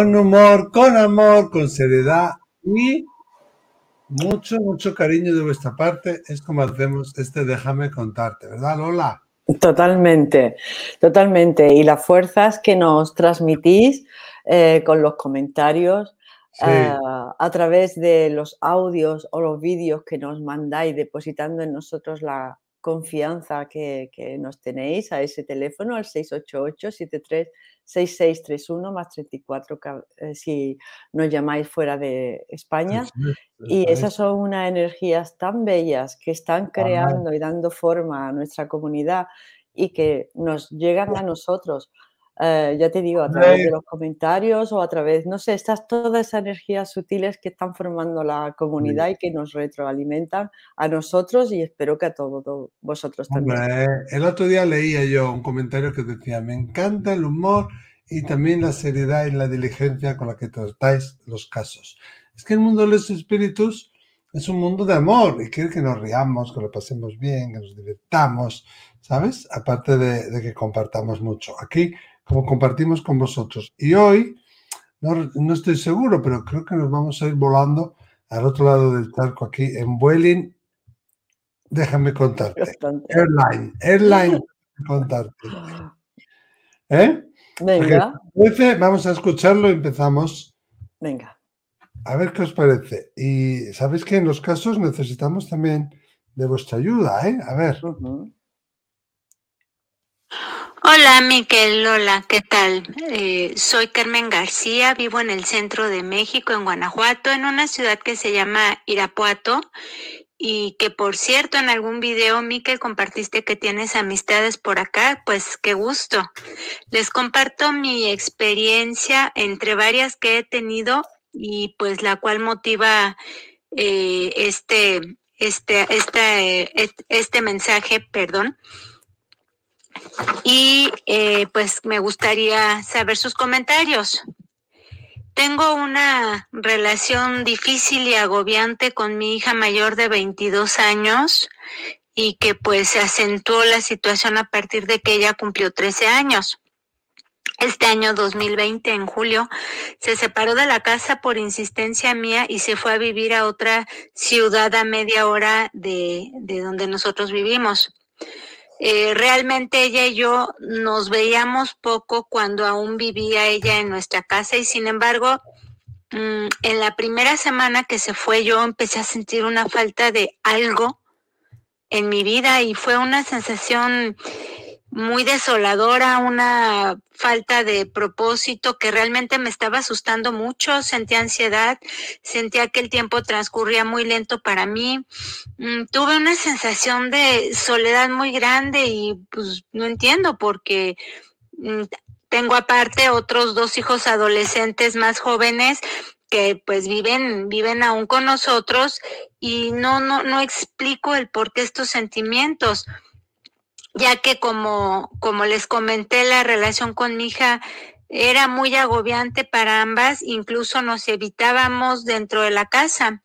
con humor, con amor, con seriedad y mucho, mucho cariño de vuestra parte. Es como hacemos este Déjame contarte, ¿verdad, Lola? Totalmente, totalmente. Y las fuerzas que nos transmitís eh, con los comentarios, eh, a través de los audios o los vídeos que nos mandáis, depositando en nosotros la confianza que, nos tenéis a ese teléfono, al 688-736631 más 34 eh, si nos llamáis fuera de España. y esas son unas energías tan bellas que están creando y dando forma a nuestra comunidad y que nos llegan a nosotros eh, ya te digo, a través de los comentarios o a través, no sé, estas todas esas energías sutiles que están formando la comunidad y que nos retroalimentan a nosotros y espero que a todos vosotros también. el otro día leía yo un comentario que decía, me encanta el humor y también la seriedad y la diligencia con la que tratáis los casos. Es que el mundo de los espíritus es un mundo de amor y quiere que nos riamos, que lo pasemos bien, que nos divirtamos, ¿sabes? Aparte de, de que compartamos mucho. Aquí como compartimos con vosotros. Y hoy, no, estoy seguro, pero creo que nos vamos a ir volando al otro lado del charco, aquí en Vueling. Déjame contarte. Airline, airline, contarte. ¿Eh? Venga. Vamos a escucharlo y empezamos. Venga. A ver qué os parece. Y sabéis que en los casos necesitamos también de vuestra ayuda, ¿eh? A ver. Hola, Miquel. Hola, ¿qué tal? Eh, soy Carmen García, vivo en el centro de México, en Guanajuato, en una ciudad que se llama Irapuato. Y que por cierto, en algún video, Miquel, compartiste que tienes amistades por acá, pues qué gusto. Les comparto mi experiencia entre varias que he tenido y pues la cual motiva eh, este, este, este, este mensaje, perdón y eh, pues me gustaría saber sus comentarios. Tengo una relación difícil y agobiante con mi hija mayor de 22 años y que pues se acentuó la situación a partir de que ella cumplió 13 años. Este año 2020, en julio, se separó de la casa por insistencia mía y se fue a vivir a otra ciudad a media hora de, de donde nosotros vivimos. Eh, realmente ella y yo nos veíamos poco cuando aún vivía ella en nuestra casa y sin embargo, mm, en la primera semana que se fue yo empecé a sentir una falta de algo en mi vida y fue una sensación muy desoladora, una falta de propósito que realmente me estaba asustando mucho, sentía ansiedad, sentía que el tiempo transcurría muy lento para mí, mm, tuve una sensación de soledad muy grande y pues no entiendo porque mm, tengo aparte otros dos hijos adolescentes más jóvenes que pues viven, viven aún con nosotros y no, no, no explico el por qué estos sentimientos ya que como, como les comenté, la relación con mi hija era muy agobiante para ambas, incluso nos evitábamos dentro de la casa.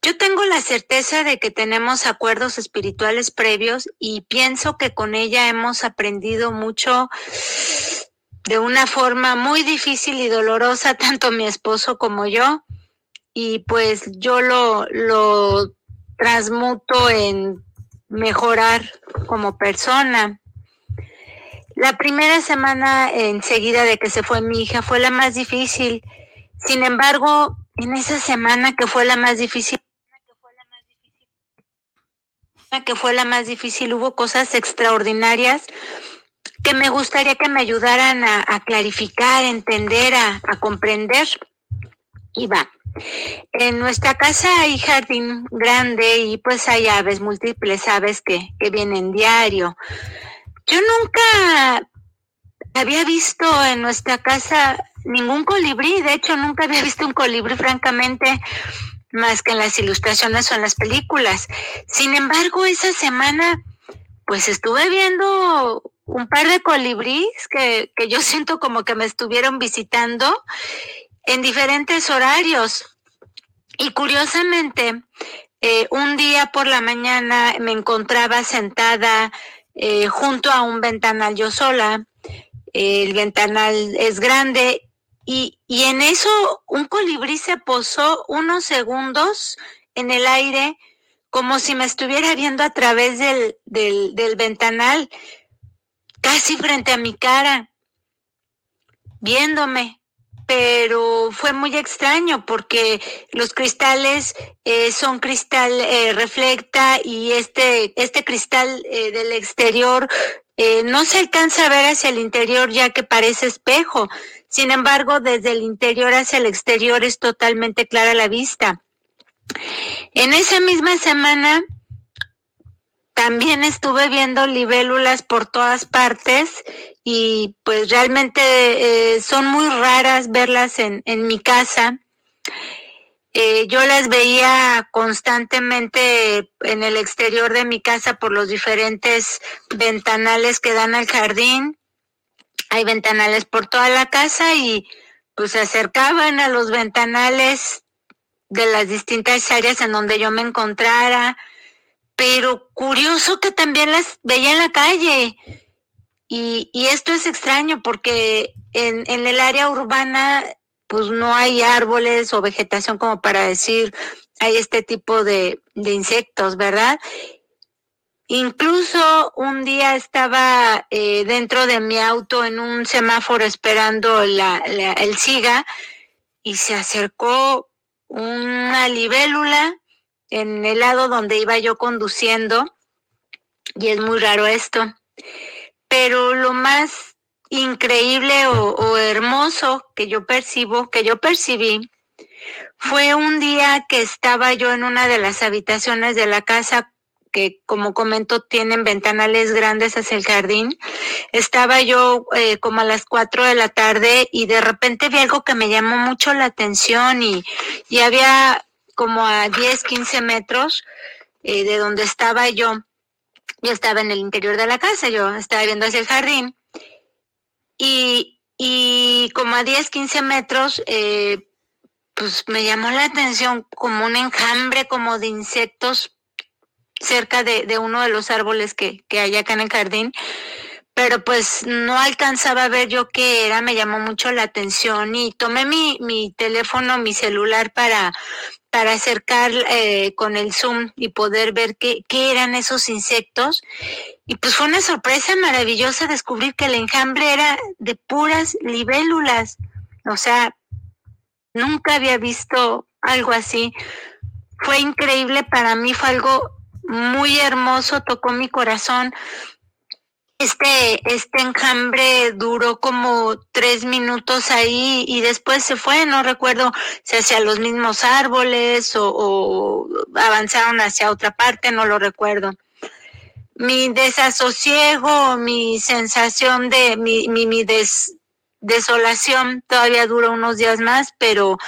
Yo tengo la certeza de que tenemos acuerdos espirituales previos y pienso que con ella hemos aprendido mucho de una forma muy difícil y dolorosa, tanto mi esposo como yo. Y pues yo lo, lo transmuto en mejorar como persona. La primera semana enseguida de que se fue mi hija fue la más difícil. Sin embargo, en esa semana que fue la más difícil, que fue la más difícil, hubo cosas extraordinarias que me gustaría que me ayudaran a, clarificar, entender, a, a comprender. Y va. En nuestra casa hay jardín grande y pues hay aves múltiples, aves que, que vienen diario. Yo nunca había visto en nuestra casa ningún colibrí, de hecho nunca había visto un colibrí francamente más que en las ilustraciones o en las películas. Sin embargo, esa semana pues estuve viendo un par de colibríes que, que yo siento como que me estuvieron visitando en diferentes horarios. Y curiosamente, eh, un día por la mañana me encontraba sentada eh, junto a un ventanal yo sola. El ventanal es grande y, y en eso un colibrí se posó unos segundos en el aire como si me estuviera viendo a través del, del, del ventanal, casi frente a mi cara, viéndome pero fue muy extraño porque los cristales eh, son cristal eh, reflecta y este, este cristal eh, del exterior eh, no se alcanza a ver hacia el interior ya que parece espejo. Sin embargo, desde el interior hacia el exterior es totalmente clara la vista. En esa misma semana también estuve viendo libélulas por todas partes y pues realmente eh, son muy raras verlas en, en mi casa. Eh, yo las veía constantemente en el exterior de mi casa por los diferentes ventanales que dan al jardín. Hay ventanales por toda la casa y pues se acercaban a los ventanales de las distintas áreas en donde yo me encontrara pero curioso que también las veía en la calle. Y, y esto es extraño porque en, en, el área urbana pues no hay árboles o vegetación como para decir hay este tipo de, insectos, ¿verdad? Incluso un día estaba eh, dentro de mi auto en un semáforo esperando la, la, el SIGA y se acercó una libélula en el lado donde iba yo conduciendo, y es muy raro esto, pero lo más increíble o, hermoso que yo percibo, que yo percibí, fue un día que estaba yo en una de las habitaciones de la casa que como comento tienen ventanales grandes hacia el jardín. Estaba yo eh, como a las cuatro de la tarde y de repente vi algo que me llamó mucho la atención y, y había como a 10, 15 metros eh, de donde estaba yo. Yo estaba en el interior de la casa, yo estaba viendo hacia el jardín. Y, y como a 10, 15 metros, eh, pues me llamó la atención como un enjambre como de insectos cerca de, de uno de los árboles que, que hay acá en el jardín pero pues no alcanzaba a ver yo qué era, me llamó mucho la atención y tomé mi, mi teléfono, mi celular para, para acercar eh, con el zoom y poder ver qué, qué eran esos insectos. Y pues fue una sorpresa maravillosa descubrir que el enjambre era de puras libélulas. O sea, nunca había visto algo así. Fue increíble para mí, fue algo muy hermoso, tocó mi corazón este, este enjambre duró como tres minutos ahí y después se fue, no recuerdo si hacia los mismos árboles o, avanzaron hacia otra parte, no lo recuerdo. Mi desasosiego, mi sensación de mi, mi, mi des, desolación todavía duró unos días más, pero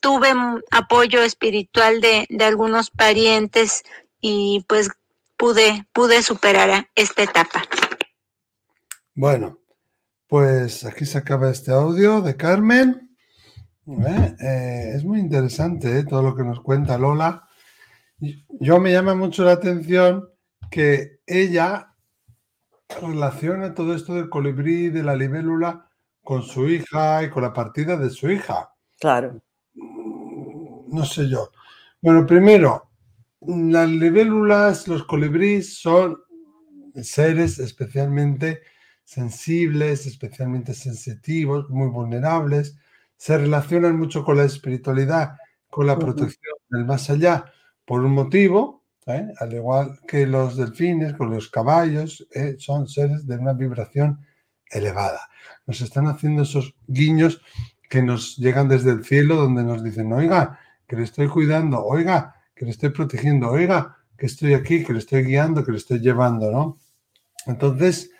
tuve apoyo espiritual de, de algunos parientes y pues pude, pude superar esta etapa. Bueno, pues aquí se acaba este audio de Carmen. ¿Eh? Eh, es muy interesante ¿eh? todo lo que nos cuenta Lola. Yo me llama mucho la atención que ella relaciona todo esto del colibrí, de la libélula, con su hija y con la partida de su hija. Claro. No sé yo. Bueno, primero, las libélulas, los colibríes son seres especialmente sensibles, especialmente sensitivos, muy vulnerables, se relacionan mucho con la espiritualidad, con la protección del más allá, por un motivo, ¿eh? al igual que los delfines, con los caballos, ¿eh? son seres de una vibración elevada. Nos están haciendo esos guiños que nos llegan desde el cielo, donde nos dicen, oiga, que le estoy cuidando, oiga, que le estoy protegiendo, oiga, que estoy aquí, que le estoy guiando, que le estoy llevando, ¿no? Entonces,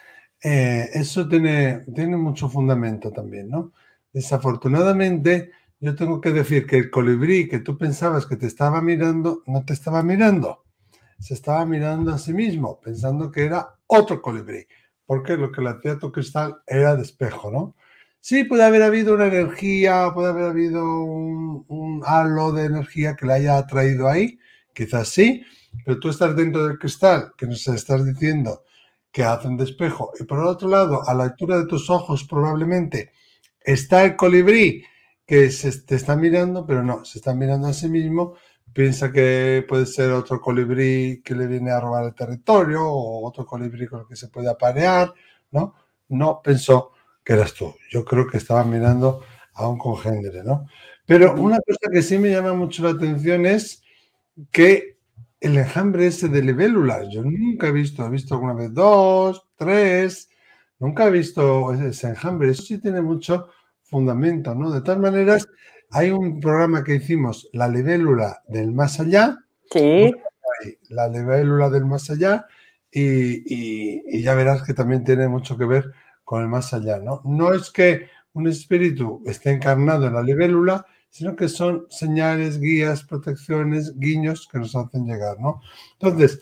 eh, eso tiene, tiene mucho fundamento también, ¿no? Desafortunadamente, yo tengo que decir que el colibrí que tú pensabas que te estaba mirando, no te estaba mirando. Se estaba mirando a sí mismo, pensando que era otro colibrí, porque lo que le hacía tu cristal era de espejo, ¿no? Sí, puede haber habido una energía, puede haber habido un, un halo de energía que le haya atraído ahí, quizás sí, pero tú estás dentro del cristal, que nos estás diciendo que hacen de espejo. Y por el otro lado, a la altura de tus ojos probablemente está el colibrí que se te está mirando, pero no, se está mirando a sí mismo, piensa que puede ser otro colibrí que le viene a robar el territorio o otro colibrí con el que se puede aparear, ¿no? No pensó que eras tú. Yo creo que estaba mirando a un congénere, ¿no? Pero una cosa que sí me llama mucho la atención es que el enjambre ese de libélulas, yo nunca he visto, he visto alguna vez dos, tres, nunca he visto ese enjambre, eso sí tiene mucho fundamento, ¿no? De todas maneras, hay un programa que hicimos, la libélula del más allá. Sí. La libélula del más allá y, ya verás que también tiene mucho que ver con el más allá, ¿no? No es que un espíritu esté encarnado en la libélula, sino que son señales, guías, protecciones, guiños que nos hacen llegar, ¿no? Entonces,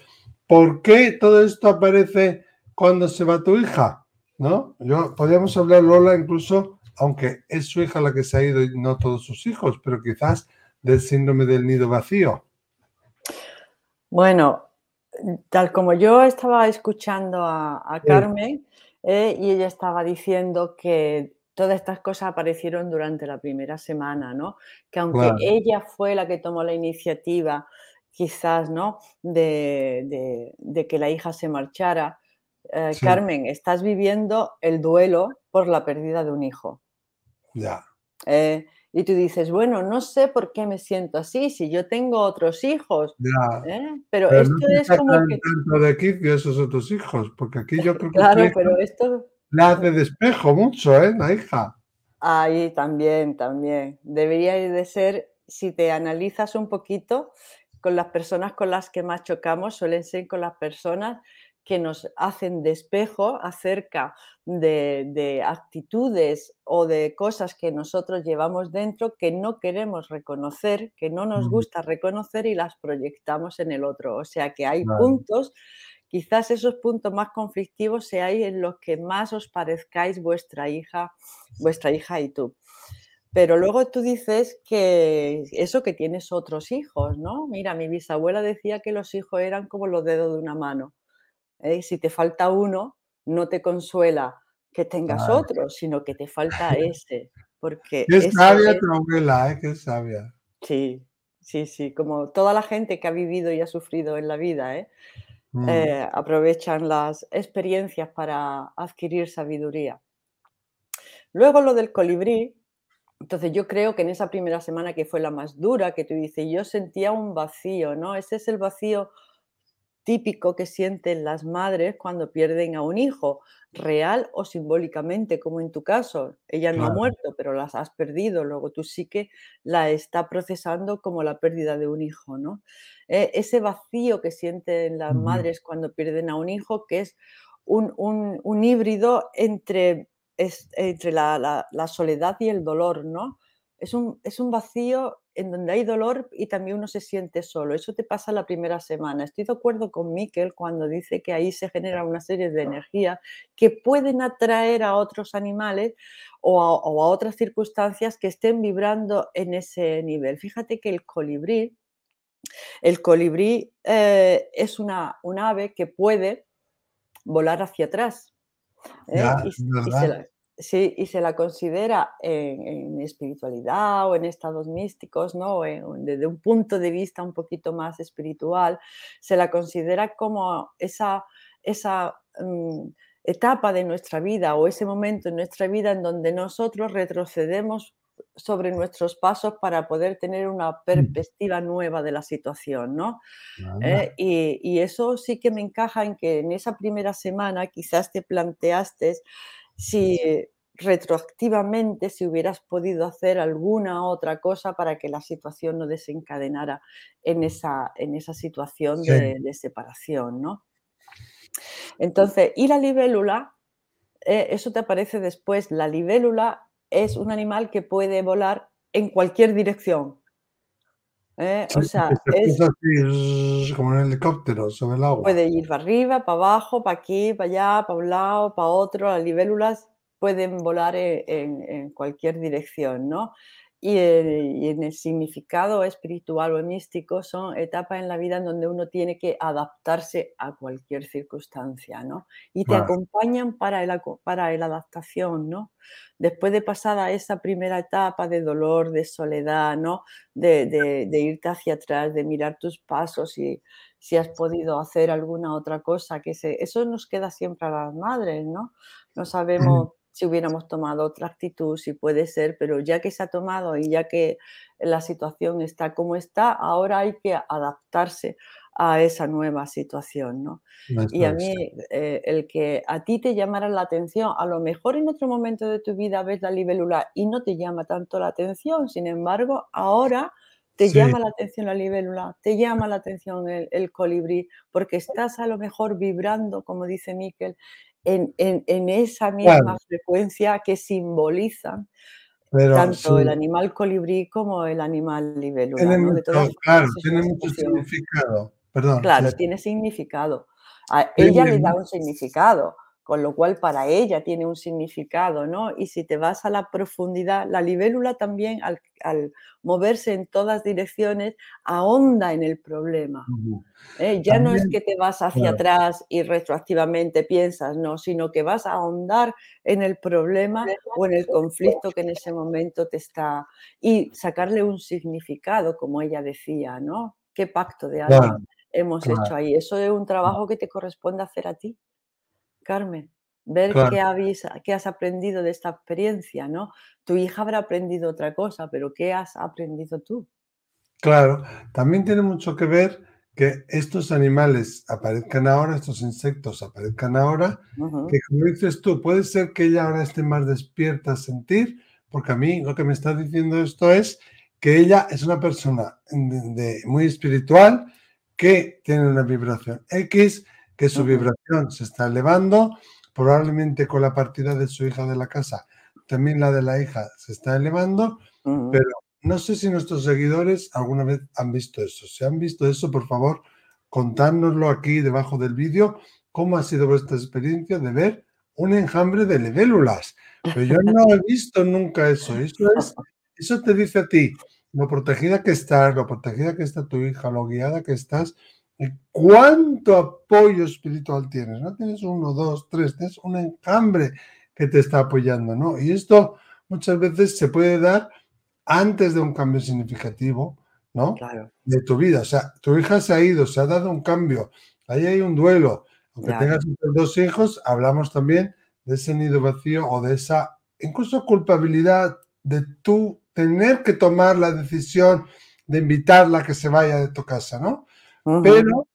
¿por qué todo esto aparece cuando se va tu hija? ¿No? Yo podríamos hablar, Lola, incluso aunque es su hija la que se ha ido y no todos sus hijos, pero quizás del síndrome del nido vacío. Bueno, tal como yo estaba escuchando a, Carmen eh, y ella estaba diciendo que todas estas cosas aparecieron durante la primera semana, ¿no? Que aunque ella fue la que tomó la iniciativa, quizás, ¿no? De, que la hija se marchara, eh, Carmen, estás viviendo el duelo por la pérdida de un hijo. Ya. Eh, y tú dices, bueno, no sé por qué me siento así, si yo tengo otros hijos. ¿eh? Pero, esto es como que... tanto de quicio esos otros hijos, porque aquí yo creo que... Claro, pero esto... Le hace despejo mucho, ¿eh? La hija. Ahí también, también. Debería de ser, si te analizas un poquito, con las personas con las que más chocamos, suelen ser con las personas que nos hacen despejo acerca de, actitudes o de cosas que nosotros llevamos dentro que no queremos reconocer, que no nos gusta reconocer y las proyectamos en el otro. O sea que hay puntos, quizás esos puntos más conflictivos seáis en los que más os parezcáis vuestra hija, vuestra hija y tú. Pero luego tú dices que eso que tienes otros hijos, ¿no? Mira, mi bisabuela decía que los hijos eran como los dedos de una mano. ¿eh? Si te falta uno, no te consuela que tengas otro, sino que te falta ese. Porque Qué sabia tu abuela, ¿eh? Qué sabia. Sí, sí, sí, como toda la gente que ha vivido y ha sufrido en la vida, ¿eh? Mm. Eh, aprovechan las experiencias para adquirir sabiduría. Luego lo del colibrí, entonces yo creo que en esa primera semana que fue la más dura, que tú dices, yo sentía un vacío, ¿no? Ese es el vacío típico que sienten las madres cuando pierden a un hijo, real o simbólicamente, como en tu caso. Ella no ha muerto, pero las has perdido, luego tú sí que la está procesando como la pérdida de un hijo, ¿no? E, ese vacío que sienten las madres cuando pierden a un hijo, que es un, híbrido entre, entre la, la, soledad y el dolor, ¿no? Es un, es un vacío en donde hay dolor y también uno se siente solo. Eso te pasa la primera semana. Estoy de acuerdo con Miquel cuando dice que ahí se genera una serie de energías que pueden atraer a otros animales o a, otras circunstancias que estén vibrando en ese nivel. Fíjate que el colibrí, el colibrí eh, es una, un ave que puede volar hacia atrás. ¿eh? Sí, y se la considera en, espiritualidad o en estados místicos, ¿no? desde un punto de vista un poquito más espiritual, se la considera como esa, esa mm, etapa de nuestra vida o ese momento en nuestra vida en donde nosotros retrocedemos sobre nuestros pasos para poder tener una mm. perspectiva nueva de la situación, ¿no? Eh, y, y, eso sí que me encaja en que en esa primera semana quizás te planteaste si retroactivamente si hubieras podido hacer alguna otra cosa para que la situación no desencadenara en esa, en esa situación de, separación, ¿no? Entonces, y la libélula, eh, eso te aparece después, la libélula es un animal que puede volar en cualquier dirección. ¿Eh? o sea, es, como un helicóptero sobre el agua. Puede ir para arriba, para abajo, para aquí, para allá, para un lado, para otro. Las libélulas pueden volar e, en, cualquier dirección, ¿no? Y, en el significado espiritual o místico son etapas en la vida en donde uno tiene que adaptarse a cualquier circunstancia, ¿no? Y te acompañan para, el, para la adaptación, ¿no? Después de pasada esa primera etapa de dolor, de soledad, ¿no? De, de irte hacia atrás, de mirar tus pasos y si has podido hacer alguna otra cosa, que se, eso nos queda siempre a las madres, ¿no? No sabemos si hubiéramos tomado otra actitud, si puede ser, pero ya que se ha tomado y ya que la situación está como está, ahora hay que adaptarse a esa nueva situación, ¿no? y a mí, eh, el que a ti te llamara la atención, a lo mejor en otro momento de tu vida ves la libélula y no te llama tanto la atención, sin embargo, ahora te llama la atención la libélula, te llama la atención el, el, colibrí, porque estás a lo mejor vibrando, como dice Miquel, en, esa misma frecuencia que simbolizan tanto el animal colibrí como el animal libélula. claro, tiene mucho significado. Perdón. Claro, tiene significado. A ella le da un significado con lo cual para ella tiene un significado, ¿no? Y si te vas a la profundidad, la libélula también al, moverse en todas direcciones ahonda en el problema. ¿eh? Ya no es que te vas hacia atrás y retroactivamente piensas, no, sino que vas a ahondar en el problema o en el conflicto que en ese momento te está... y sacarle un significado, como ella decía, ¿no? ¿Qué pacto de alma hemos hecho ahí? Eso es un trabajo que te corresponde hacer a ti. Carmen, ver qué, has aprendido de esta experiencia, ¿no? Tu hija habrá aprendido otra cosa, pero ¿qué has aprendido tú? Claro, también tiene mucho que ver que estos animales aparezcan ahora, estos insectos aparezcan ahora, que como dices tú, puede ser que ella ahora esté más despierta a sentir, porque a mí lo que me está diciendo esto es que ella es una persona muy espiritual que tiene una vibración X que su vibración se está elevando, probablemente con la partida de su hija de la casa, también la de la hija se está elevando, pero no sé si nuestros seguidores alguna vez han visto eso. Si han visto eso, por favor, contárnoslo aquí debajo del vídeo, cómo ha sido vuestra experiencia de ver un enjambre de libélulas. Pero yo no he visto nunca eso. Eso, es, eso te dice a ti lo protegida que estás, lo protegida que está tu hija, lo guiada que estás ¿Cuánto apoyo espiritual tienes? No tienes uno, dos, tres, tienes un enjambre que te está apoyando, ¿no? Y esto muchas veces se puede dar antes de un cambio significativo, ¿no? De tu vida. O sea, tu hija se ha ido, se ha dado un cambio, ahí hay un duelo. Aunque tengas dos hijos, hablamos también de ese nido vacío o de esa incluso culpabilidad de tú tener que tomar la decisión de invitarla a que se vaya de tu casa, ¿no? Pero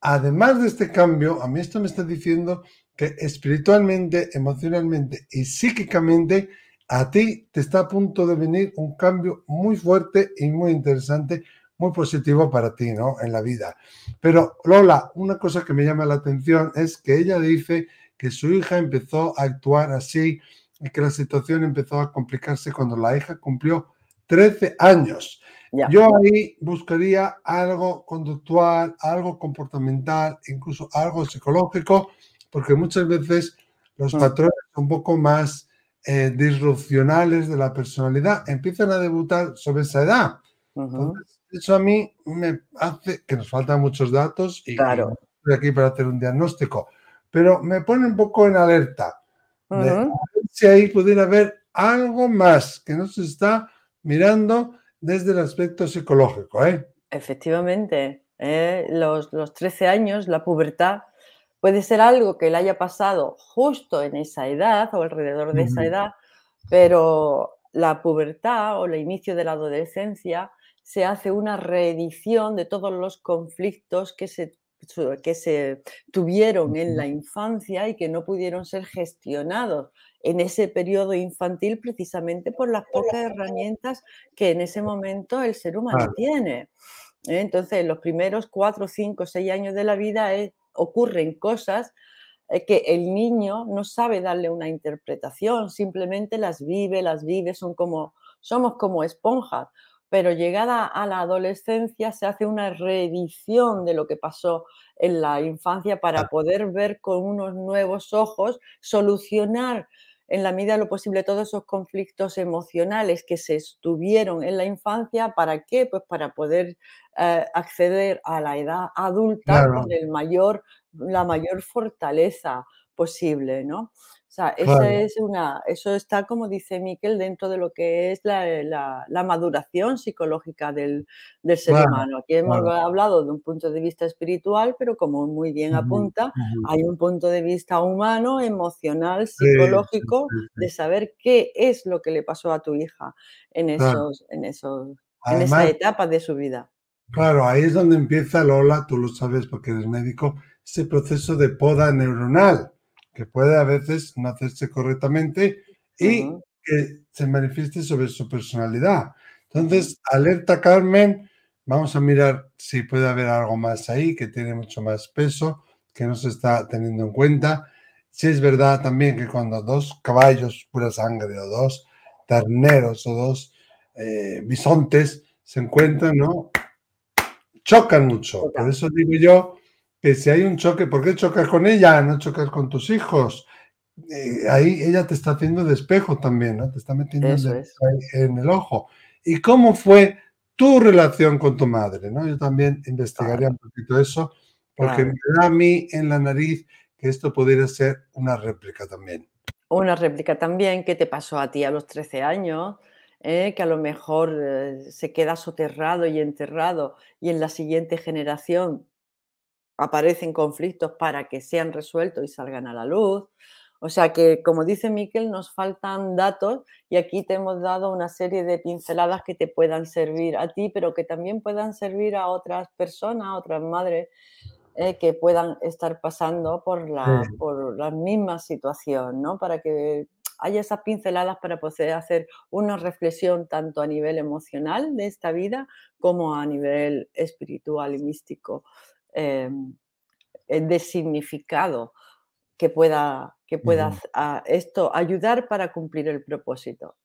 además de este cambio, a mí esto me está diciendo que espiritualmente, emocionalmente y psíquicamente, a ti te está a punto de venir un cambio muy fuerte y muy interesante, muy positivo para ti, ¿no? En la vida. Pero Lola, una cosa que me llama la atención es que ella dice que su hija empezó a actuar así y que la situación empezó a complicarse cuando la hija cumplió 13 años. Yo ahí buscaría algo conductual, algo comportamental, incluso algo psicológico, porque muchas veces los mm. patrones un poco más eh, disrupcionales de la personalidad empiezan a debutar sobre esa edad. eso a mí me hace que nos faltan muchos datos y, estoy aquí para hacer un diagnóstico, pero me pone un poco en alerta. si ahí pudiera haber algo más que no se está mirando desde el aspecto psicológico. ¿eh? Efectivamente, ¿eh? los, 13 años, la pubertad, puede ser algo que le haya pasado justo en esa edad o alrededor de esa edad, pero la pubertad o el inicio de la adolescencia se hace una reedición de todos los conflictos que se, que se tuvieron en la infancia y que no pudieron ser gestionados en ese periodo infantil precisamente por las pocas herramientas que en ese momento el ser humano tiene. ¿eh? Entonces, en los primeros cuatro, cinco, seis años de la vida ocurren cosas eh, que el niño no sabe darle una interpretación, simplemente las vive, las vive, son como, somos como esponjas pero llegada a la adolescencia se hace una reedición de lo que pasó en la infancia para poder ver con unos nuevos ojos, solucionar en la medida de lo posible todos esos conflictos emocionales que se estuvieron en la infancia, ¿para qué? Pues para poder eh, acceder a la edad adulta con el mayor, la mayor fortaleza posible, ¿no? O sea, es una, eso está, como dice Miquel, dentro de lo que es la, maduración psicológica del, ser humano. Aquí hemos hablado de un punto de vista espiritual, pero como muy bien apunta, hay un punto de vista humano, emocional, psicológico, de saber qué es lo que le pasó a tu hija en, esos, en, esos, en esa etapa de su vida. Claro, ahí es donde empieza, Lola, tú lo sabes porque eres médico, ese proceso de poda neuronal que puede a veces no hacerse correctamente y que se manifieste sobre su personalidad. Entonces, alerta Carmen, vamos a mirar si puede haber algo más ahí que tiene mucho más peso, que no se está teniendo en cuenta. Si es verdad también que cuando dos caballos pura sangre o dos terneros o dos eh, bisontes se encuentran, ¿no? Chocan mucho. Por eso digo yo que si hay un choque, ¿por qué chocas con ella? No chocas con tus hijos. Eh, ahí ella te está haciendo de espejo también, ¿no? Te está metiendo en, el ojo. ¿Y cómo fue tu relación con tu madre? ¿no? Yo también investigaría un poquito eso, porque me da a mí en la nariz que esto pudiera ser una réplica también. Una réplica también que te pasó a ti a los 13 años, ¿eh? que a lo mejor eh, se queda soterrado y enterrado y en la siguiente generación aparecen conflictos para que sean resueltos y salgan a la luz. O sea que, como dice Miquel, nos faltan datos y aquí te hemos dado una serie de pinceladas que te puedan servir a ti, pero que también puedan servir a otras personas, a otras madres eh, que puedan estar pasando por la, por la misma situación, ¿no? Para que haya esas pinceladas para poder hacer una reflexión tanto a nivel emocional de esta vida como a nivel espiritual y místico eh, de significado que pueda, que pueda esto ayudar para cumplir el propósito.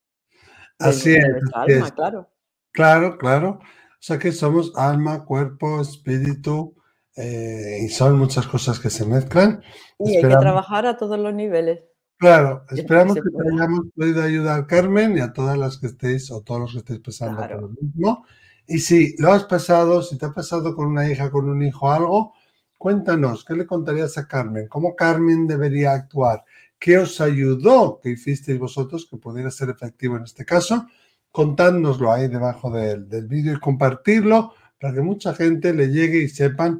Así es, alma, claro. Claro, claro. O sea que somos alma, cuerpo, espíritu, eh, y son muchas cosas que se mezclan. Y hay que trabajar a todos los niveles. Claro, esperamos que, te hayamos podido ayudar, Carmen, y a todas las que estéis o todos los que estéis pasando por lo mismo. Y si lo has pasado, si te ha pasado con una hija, con un hijo, algo, cuéntanos, ¿qué le contarías a Carmen? ¿Cómo Carmen debería actuar? ¿Qué os ayudó que hicisteis vosotros que pudiera ser efectivo en este caso? Contádnoslo ahí debajo del, vídeo y compartirlo para que mucha gente le llegue y sepan,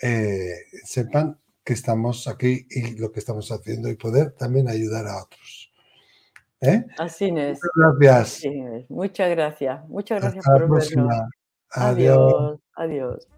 eh, sepan que estamos aquí y lo que estamos haciendo y poder también ayudar a otros. ¿Eh? Así es. Muchas gracias. Muchas gracias. Muchas gracias por vernos. Adiós. Adiós.